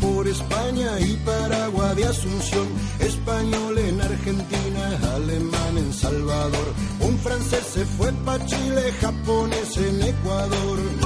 por España y Paraguay de Asunción, español en Argentina, alemán en Salvador, un francés se fue para Chile, japonés en Ecuador.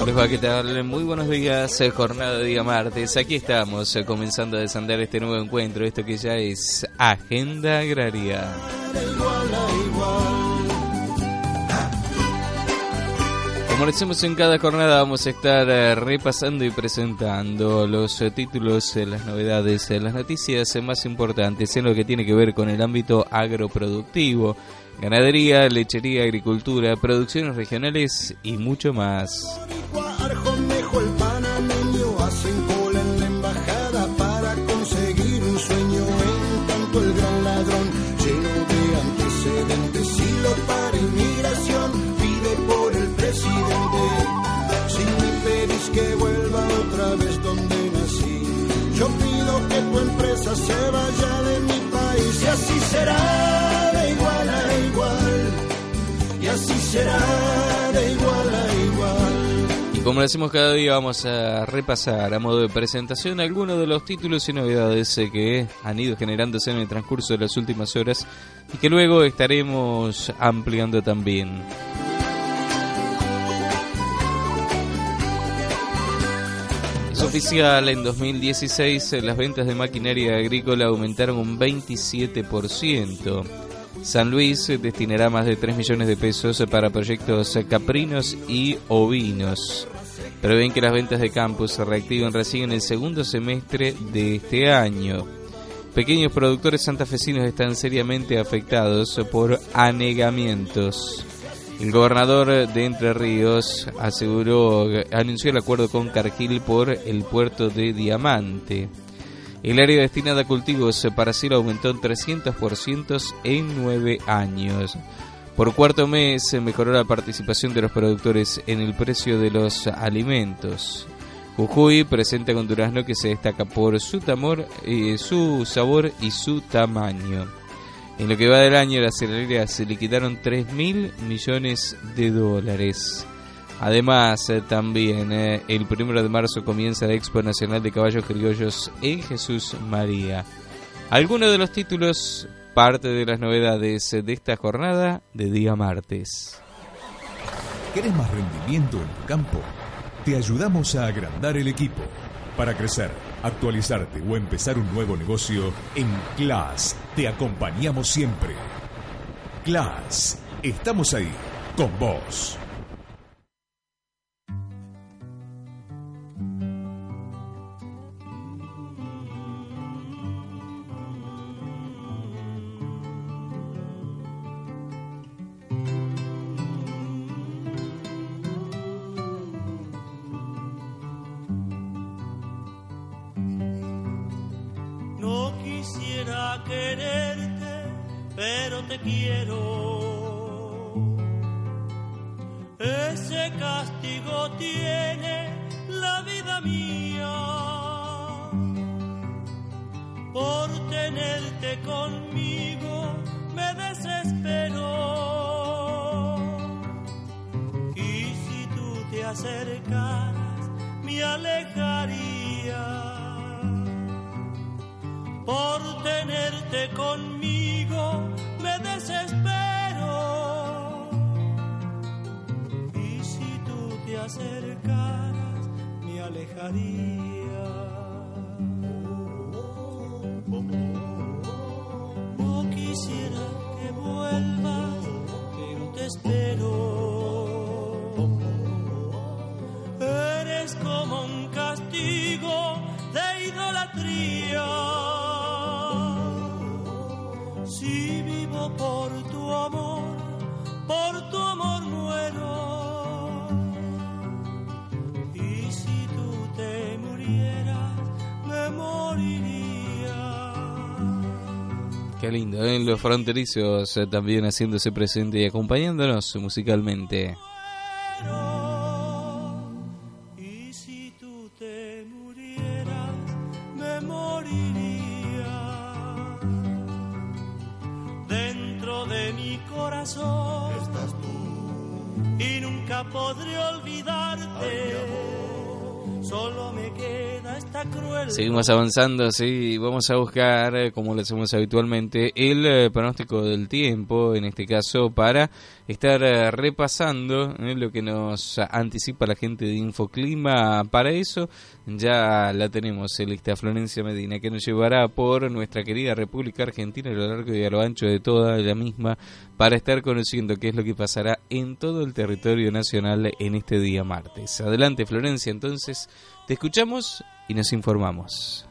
Yo Les va a tal? Muy buenos días, eh, jornada de día martes. Aquí estamos eh, comenzando a desandar este nuevo encuentro, esto que ya es Agenda Agraria. Como lo hacemos en cada jornada, vamos a estar eh, repasando y presentando los títulos, las novedades, las noticias más importantes en lo que tiene que ver con el ámbito agroproductivo, ganadería, lechería, agricultura, producciones regionales y mucho más. Será de igual a igual. Y como lo hacemos cada día, vamos a repasar a modo de presentación algunos de los títulos y novedades eh, que han ido generándose en el transcurso de las últimas horas y que luego estaremos ampliando también. Oficial, en 2016 eh, las ventas de maquinaria agrícola aumentaron un 27%. San Luis destinará más de 3 millones de pesos para proyectos caprinos y ovinos. Prevén que las ventas de campus se reactiven recién en el segundo semestre de este año. Pequeños productores santafesinos están seriamente afectados por anegamientos. El gobernador de Entre Ríos aseguró, anunció el acuerdo con Cargill por el puerto de Diamante. El área destinada a cultivos para cielo aumentó en 300% en nueve años. Por cuarto mes se mejoró la participación de los productores en el precio de los alimentos. Jujuy presenta con durazno que se destaca por su, tamor, eh, su sabor y su tamaño. En lo que va del año, las cerealeras se liquidaron 3 mil millones de dólares. Además, eh, también eh, el primero de marzo comienza la Expo Nacional de Caballos Criollos en Jesús María. Algunos de los títulos, parte de las novedades eh, de esta jornada de día martes. ¿Querés más rendimiento en tu campo? Te ayudamos a agrandar el equipo. Para crecer, actualizarte o empezar un nuevo negocio, en Class te acompañamos siempre. Class, estamos ahí, con vos. Quiero. Ese castigo tiene la vida mía. Por tenerte conmigo me desespero. Y si tú te acercaras, me alejaría por tenerte conmigo me alejaría. No quisiera ¿eh? los fronterizos eh, también haciéndose presente y acompañándonos musicalmente. Y si tú te murieras, me moriría. Dentro de mi corazón estás tú. Y nunca podré olvidarte. Seguimos avanzando, sí, vamos a buscar, eh, como lo hacemos habitualmente, el eh, pronóstico del tiempo, en este caso, para estar eh, repasando lo que nos anticipa la gente de Infoclima. Para eso ya la tenemos, lista Florencia Medina, que nos llevará por nuestra querida República Argentina a lo largo y a lo ancho de toda la misma, para estar conociendo qué es lo que pasará en todo el territorio nacional en este día martes. Adelante, Florencia, entonces te escuchamos y nos informamos.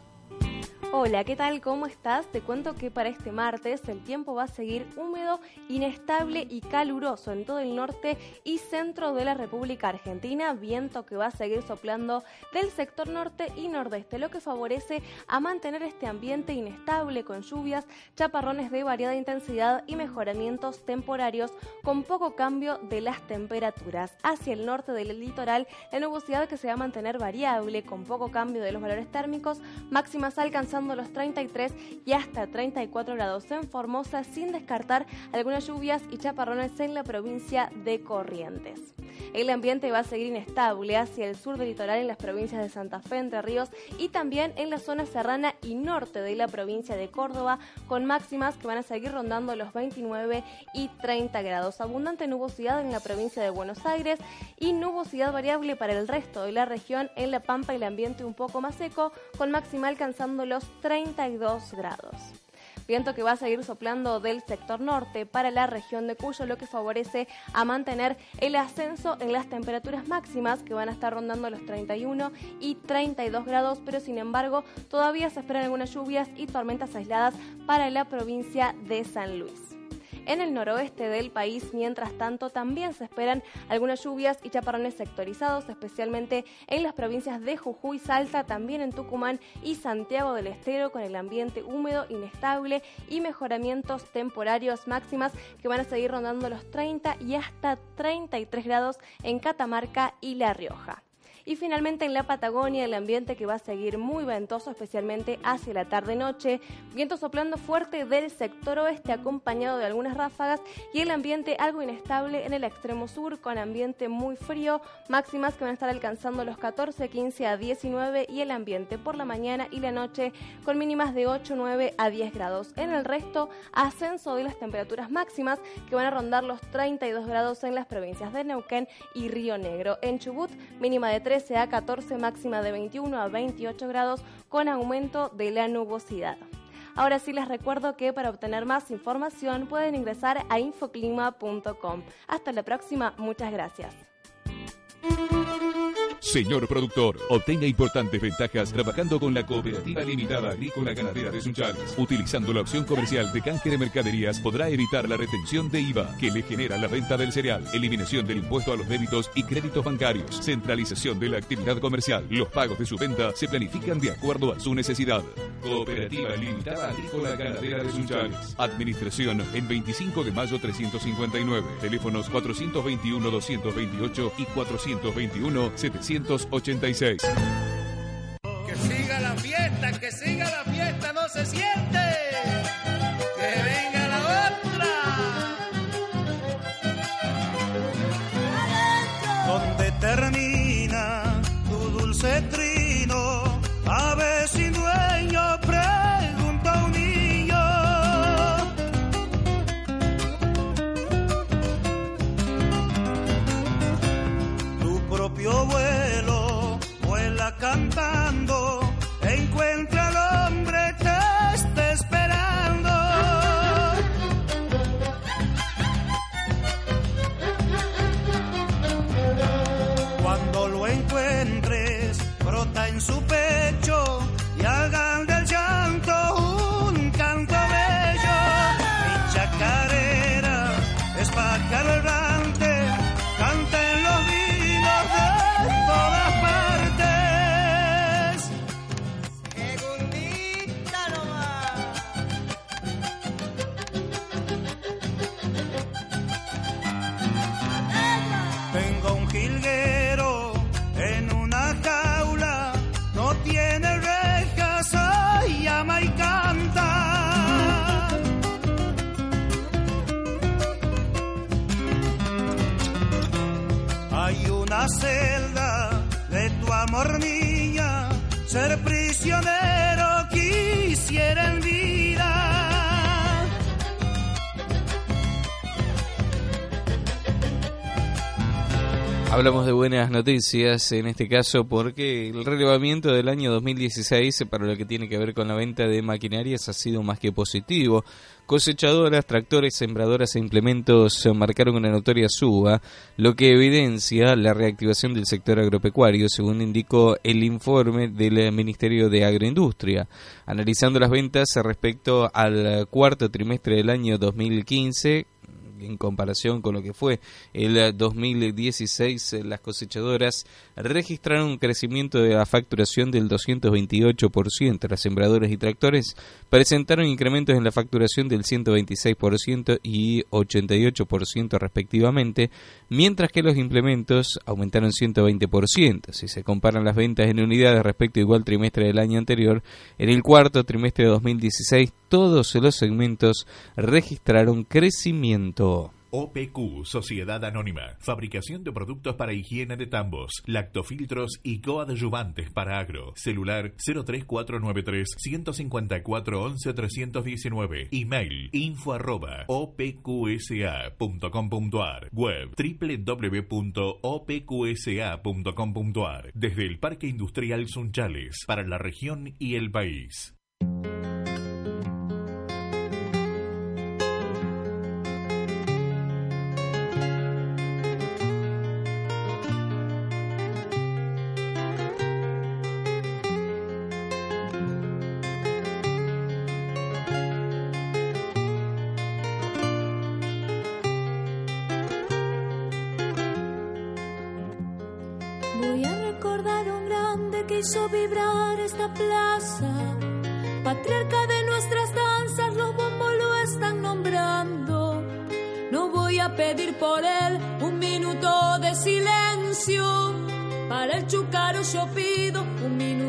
Hola, ¿qué tal? ¿Cómo estás? Te cuento que para este martes el tiempo va a seguir húmedo, inestable y caluroso en todo el norte y centro de la República Argentina, viento que va a seguir soplando del sector norte y nordeste, lo que favorece a mantener este ambiente inestable con lluvias, chaparrones de variada intensidad y mejoramientos temporarios con poco cambio de las temperaturas. Hacia el norte del litoral, la nubosidad que se va a mantener variable con poco cambio de los valores térmicos, máximas alcanzando los 33 y hasta 34 grados en Formosa, sin descartar algunas lluvias y chaparrones en la provincia de Corrientes. El ambiente va a seguir inestable hacia el sur del litoral en las provincias de Santa Fe, Entre Ríos y también en la zona serrana y norte de la provincia de Córdoba, con máximas que van a seguir rondando los 29 y 30 grados. Abundante nubosidad en la provincia de Buenos Aires y nubosidad variable para el resto de la región en La Pampa y el ambiente un poco más seco, con máxima alcanzando los 32 grados. Viento que va a seguir soplando del sector norte para la región de Cuyo, lo que favorece a mantener el ascenso en las temperaturas máximas que van a estar rondando los 31 y 32 grados, pero sin embargo todavía se esperan algunas lluvias y tormentas aisladas para la provincia de San Luis. En el noroeste del país, mientras tanto, también se esperan algunas lluvias y chaparrones sectorizados, especialmente en las provincias de Jujuy, Salta, también en Tucumán y Santiago del Estero, con el ambiente húmedo, inestable y mejoramientos temporarios máximas que van a seguir rondando los 30 y hasta 33 grados en Catamarca y La Rioja. Y finalmente en la Patagonia el ambiente que va a seguir muy ventoso, especialmente hacia la tarde-noche. Viento soplando fuerte del sector oeste acompañado de algunas ráfagas y el ambiente algo inestable en el extremo sur con ambiente muy frío, máximas que van a estar alcanzando los 14, 15 a 19 y el ambiente por la mañana y la noche con mínimas de 8, 9 a 10 grados. En el resto, ascenso de las temperaturas máximas que van a rondar los 32 grados en las provincias de Neuquén y Río Negro. En Chubut, mínima de 13 a 14, máxima de 21 a 28 grados con aumento de la nubosidad. Ahora sí les recuerdo que para obtener más información pueden ingresar a infoclima.com. Hasta la próxima, muchas gracias. Señor productor, obtenga importantes ventajas trabajando con la Cooperativa Limitada Agrícola Ganadera de Sunchales. Utilizando la opción comercial de canje de mercaderías podrá evitar la retención de IVA que le genera la venta del cereal, eliminación del impuesto a los débitos y créditos bancarios, centralización de la actividad comercial. Los pagos de su venta se planifican de acuerdo a su necesidad. Cooperativa Limitada Agrícola Ganadera de Sunchales. Administración en 25 de mayo 359. Teléfonos 421-228 y 421-786. Que siga la fiesta, que siga la fiesta, no se siente. Cantando, Tengo un jilguero en una jaula, no tiene rejas, ay, llama y canta. Hay una celda de tu amor niña, ser prisionero Hablamos de buenas noticias en este caso porque el relevamiento del año 2016 para lo que tiene que ver con la venta de maquinarias ha sido más que positivo. Cosechadoras, tractores, sembradoras e implementos marcaron una notoria suba, lo que evidencia la reactivación del sector agropecuario, según indicó el informe del Ministerio de Agroindustria. Analizando las ventas respecto al cuarto trimestre del año 2015, en comparación con lo que fue el 2016, eh, las cosechadoras registraron un crecimiento de la facturación del 228%. Las sembradoras y tractores presentaron incrementos en la facturación del 126% y 88% respectivamente, mientras que los implementos aumentaron 120%. Si se comparan las ventas en unidades respecto al igual trimestre del año anterior, en el cuarto trimestre de 2016 todos los segmentos registraron crecimiento. OPQ, Sociedad Anónima. Fabricación de productos para higiene de tambos, lactofiltros y coadyuvantes para agro. Celular 03493 154 11 319. Email info arroba opqsa.com.ar. Web www.opqsa.com.ar. Desde el Parque Industrial Sunchales, para la región y el país. Hizo vibrar esta plaza. Patriarca de nuestras danzas, los bombos lo están nombrando. No voy a pedir por él un minuto de silencio. Para el chucaro yo pido un minuto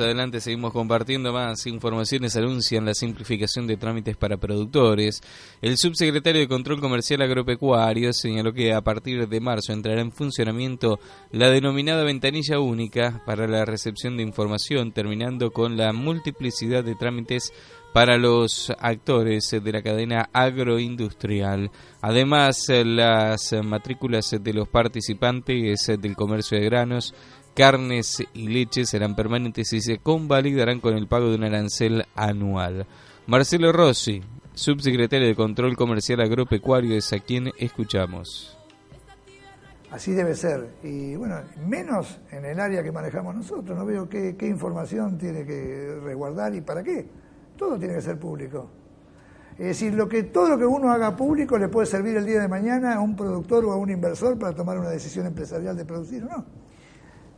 Adelante, seguimos compartiendo más informaciones. Anuncian la simplificación de trámites para productores. El subsecretario de Control Comercial Agropecuario señaló que a partir de marzo entrará en funcionamiento la denominada ventanilla única para la recepción de información, terminando con la multiplicidad de trámites para los actores de la cadena agroindustrial. Además, las matrículas de los participantes del comercio de granos carnes y leches serán permanentes y se convalidarán con el pago de un arancel anual. Marcelo Rossi, subsecretario de Control Comercial Agropecuario, es a quien escuchamos. Así debe ser. Y bueno, menos en el área que manejamos nosotros. No veo qué, qué información tiene que resguardar y para qué. Todo tiene que ser público. Es decir, lo que, todo lo que uno haga público le puede servir el día de mañana a un productor o a un inversor para tomar una decisión empresarial de producir o no.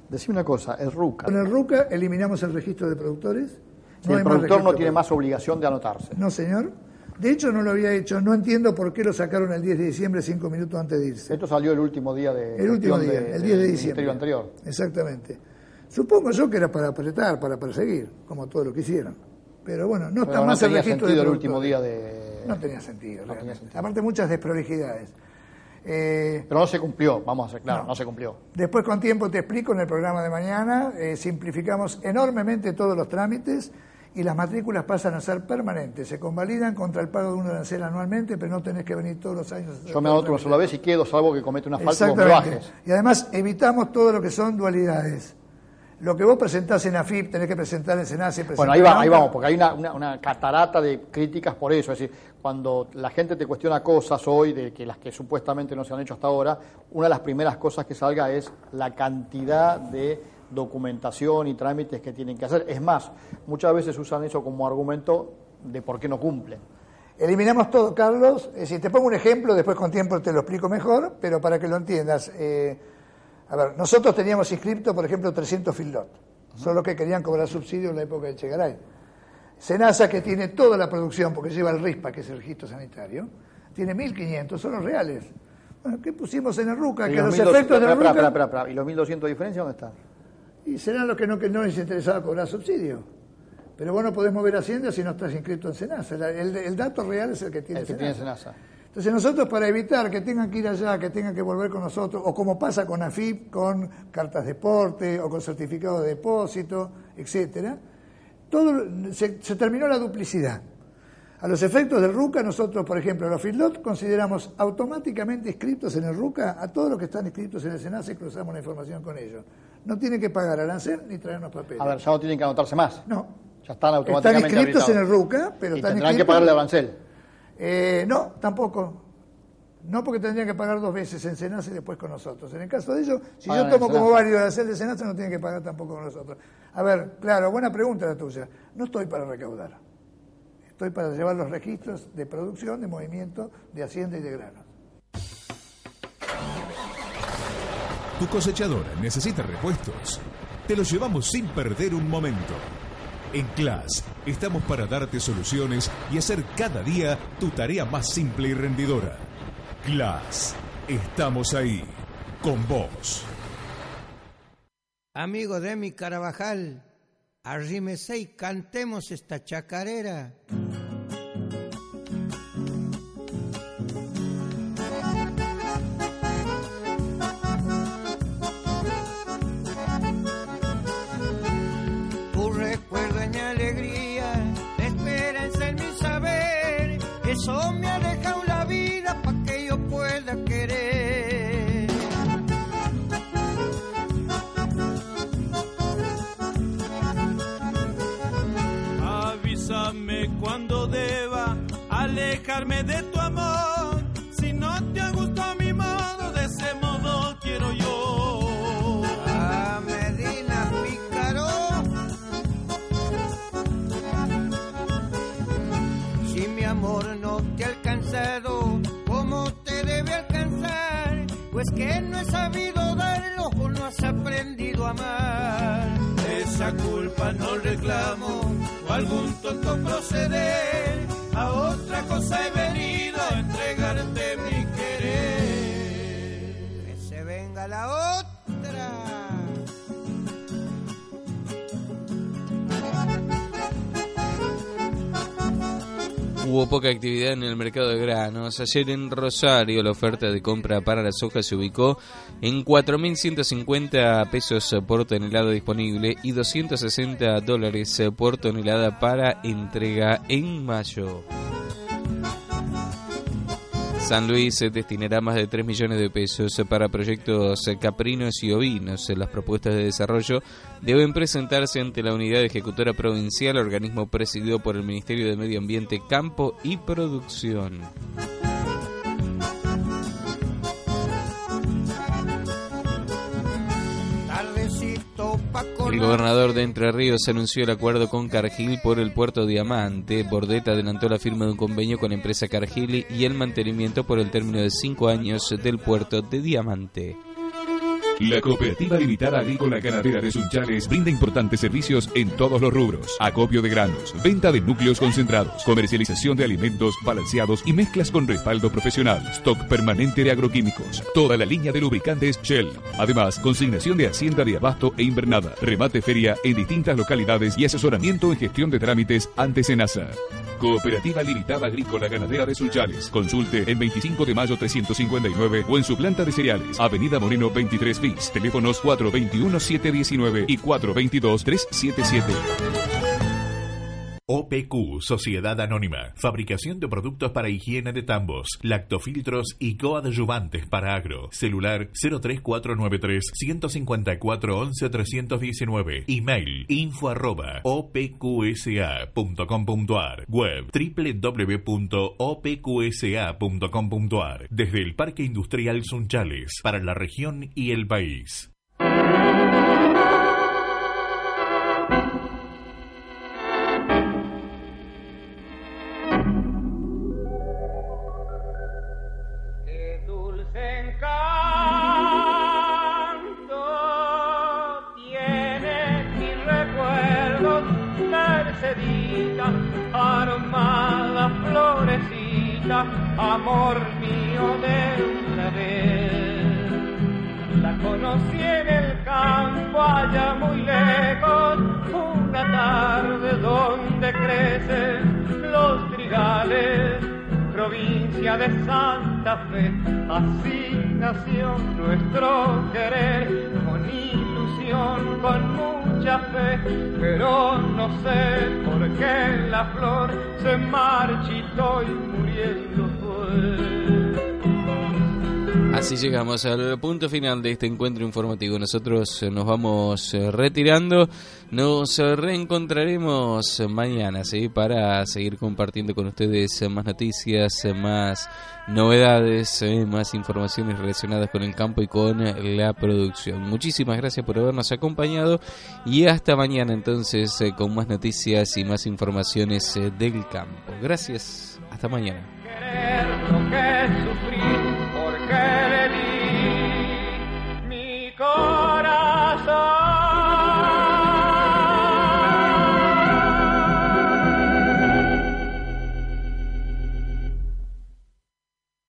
Decime una cosa, el RUCA. Con el RUCA eliminamos el registro de productores. El productor no tiene más obligación de anotarse. No, señor. De hecho, no lo había hecho. No entiendo por qué lo sacaron el 10 de diciembre, cinco minutos antes de irse. Esto salió el último día de El último día, de- el 10 de diciembre. ministerio anterior. Exactamente. Supongo yo que era para apretar, para perseguir, como todo lo que hicieron. Pero bueno, no está Pero no más el tenía registro de sentido el último día de... No tenía sentido, No tenía sentido. Aparte, muchas desprolijidades. Eh, Pero no se cumplió, vamos a ser claros, No. no, se cumplió. Después con tiempo te explico en el programa de mañana, eh, simplificamos enormemente todos los trámites y las matrículas pasan a ser permanentes. Se convalidan contra el pago de un arancel anualmente, pero no tenés que venir todos los años. Yo me anoto una sola vez y quedo, salvo que comete una falta, Exactamente. bajes. Y además evitamos todo lo que son dualidades. Lo que vos presentás en AFIP tenés que presentar en SENACE. Bueno, ahí, va, ahí vamos, porque hay una, una, una, catarata de críticas por eso. Es decir, cuando la gente te cuestiona cosas hoy, de que las que supuestamente no se han hecho hasta ahora, una de las primeras cosas que salga es la cantidad de documentación y trámites que tienen que hacer. Es más, muchas veces usan eso como argumento de por qué no cumplen. Eliminamos todo, Carlos. Decir, te pongo un ejemplo, después con tiempo te lo explico mejor, pero para que lo entiendas. Eh, a ver, nosotros teníamos inscripto, por ejemplo, 300 filot. Son los que querían cobrar subsidio en la época de Chegaray. Senasa, que tiene toda la producción, porque lleva el RISPA, que es el registro sanitario, tiene 1.500, son los reales. Bueno, ¿qué pusimos en el RUCA? ¿Y Que los los 1200 efectos del espera, RUCA... ¿Y los 1.200 de diferencia dónde están? Y serán los que no, que no les interesaba cobrar subsidio. Pero vos no podés mover Hacienda si no estás inscrito en Senasa. La- El, el dato real es el que tiene El que Senasa. tiene Senasa. Entonces nosotros para evitar que tengan que ir allá, que tengan que volver con nosotros, o como pasa con AFIP, con cartas de porte o con certificado de depósito, etcétera, todo se, se terminó la duplicidad. A los efectos del RUCA, nosotros, por ejemplo, los FILDOT consideramos automáticamente inscritos en el RUCA a todos los que están inscritos en el SENASA y cruzamos la información con ellos. No tienen que pagar arancel ni traernos papeles. A ver, ya no tienen que anotarse más. No. Ya están Están automáticamente inscritos en el. RUCA, pero y están tendrán que inscritos- pagarle arancel. Eh, no, tampoco. No porque tendrían que pagar dos veces en Senasa y después con nosotros. En el caso de ellos, si Pagan yo tomo como válido el hacer de Senasa, no tienen que pagar tampoco con nosotros. A ver, claro, buena pregunta la tuya. No estoy para recaudar. Estoy para llevar los registros de producción, de movimiento, de hacienda y de granos. Tu cosechadora necesita repuestos. Te los llevamos sin perder un momento. En Class estamos para darte soluciones y hacer cada día tu tarea más simple y rendidora. Class, estamos ahí, con vos. Amigo de mi Carabajal, arrímese y cantemos esta chacarera. De tu amor. Si no te gustó mi modo, de ese modo quiero yo. A Medina Pícaro. Si mi amor no te ha alcanzado, ¿cómo te debe alcanzar? Pues que no he sabido darlo o no has aprendido a amar. Esa culpa no reclamo o algún tonto proceder. La otra. Hubo poca actividad en el mercado de granos. Ayer en Rosario la oferta de compra para la soja se ubicó en 4.150 pesos por tonelada disponible y 260 dólares por tonelada para entrega en mayo. San Luis destinará más de 3 millones de pesos para proyectos caprinos y ovinos. Las propuestas de desarrollo deben presentarse ante la Unidad Ejecutora Provincial, organismo presidido por el Ministerio de Medio Ambiente, Campo y Producción. El gobernador de Entre Ríos anunció el acuerdo con Cargill por el puerto Diamante. Bordet adelantó la firma de un convenio con la empresa Cargill y el mantenimiento por el término de cinco años del puerto de Diamante. La Cooperativa Limitada Agrícola Ganadera de Sunchales brinda importantes servicios en todos los rubros. Acopio de granos, venta de núcleos concentrados, comercialización de alimentos balanceados y mezclas con respaldo profesional, stock permanente de agroquímicos, toda la línea de lubricantes Shell. Además, consignación de hacienda de abasto e invernada, remate feria en distintas localidades y asesoramiento en gestión de trámites ante Senasa. Cooperativa Limitada Agrícola Ganadera de Sunchales. Consulte en 25 de mayo 359 o en su planta de cereales, Avenida Moreno 23 bis. Teléfonos 421-719 y 422-377. OPQ, Sociedad Anónima. Fabricación de productos para higiene de tambos, lactofiltros y coadyuvantes para agro. Celular 03493 154 11 319. Email info arroba opqsa.com.ar. Web www.opqsa.com.ar. Desde el Parque Industrial Sunchales, para la región y el país. Armada florecita, amor mío de una vez. La conocí en el campo allá muy lejos, una tarde donde crecen los trigales provincia de Santa Fe, así nació nuestro querer, con ilusión, con pero no sé por qué la flor se marchitó y muriendo fue. Así llegamos al punto final de este encuentro informativo. Nosotros eh, nos vamos eh, retirando. Nos eh, reencontraremos mañana, ¿sí? Para seguir compartiendo con ustedes más noticias, más novedades, más informaciones relacionadas con el campo y con la producción. Muchísimas gracias por habernos acompañado y hasta mañana entonces con más noticias y más informaciones del campo. Gracias. Hasta mañana.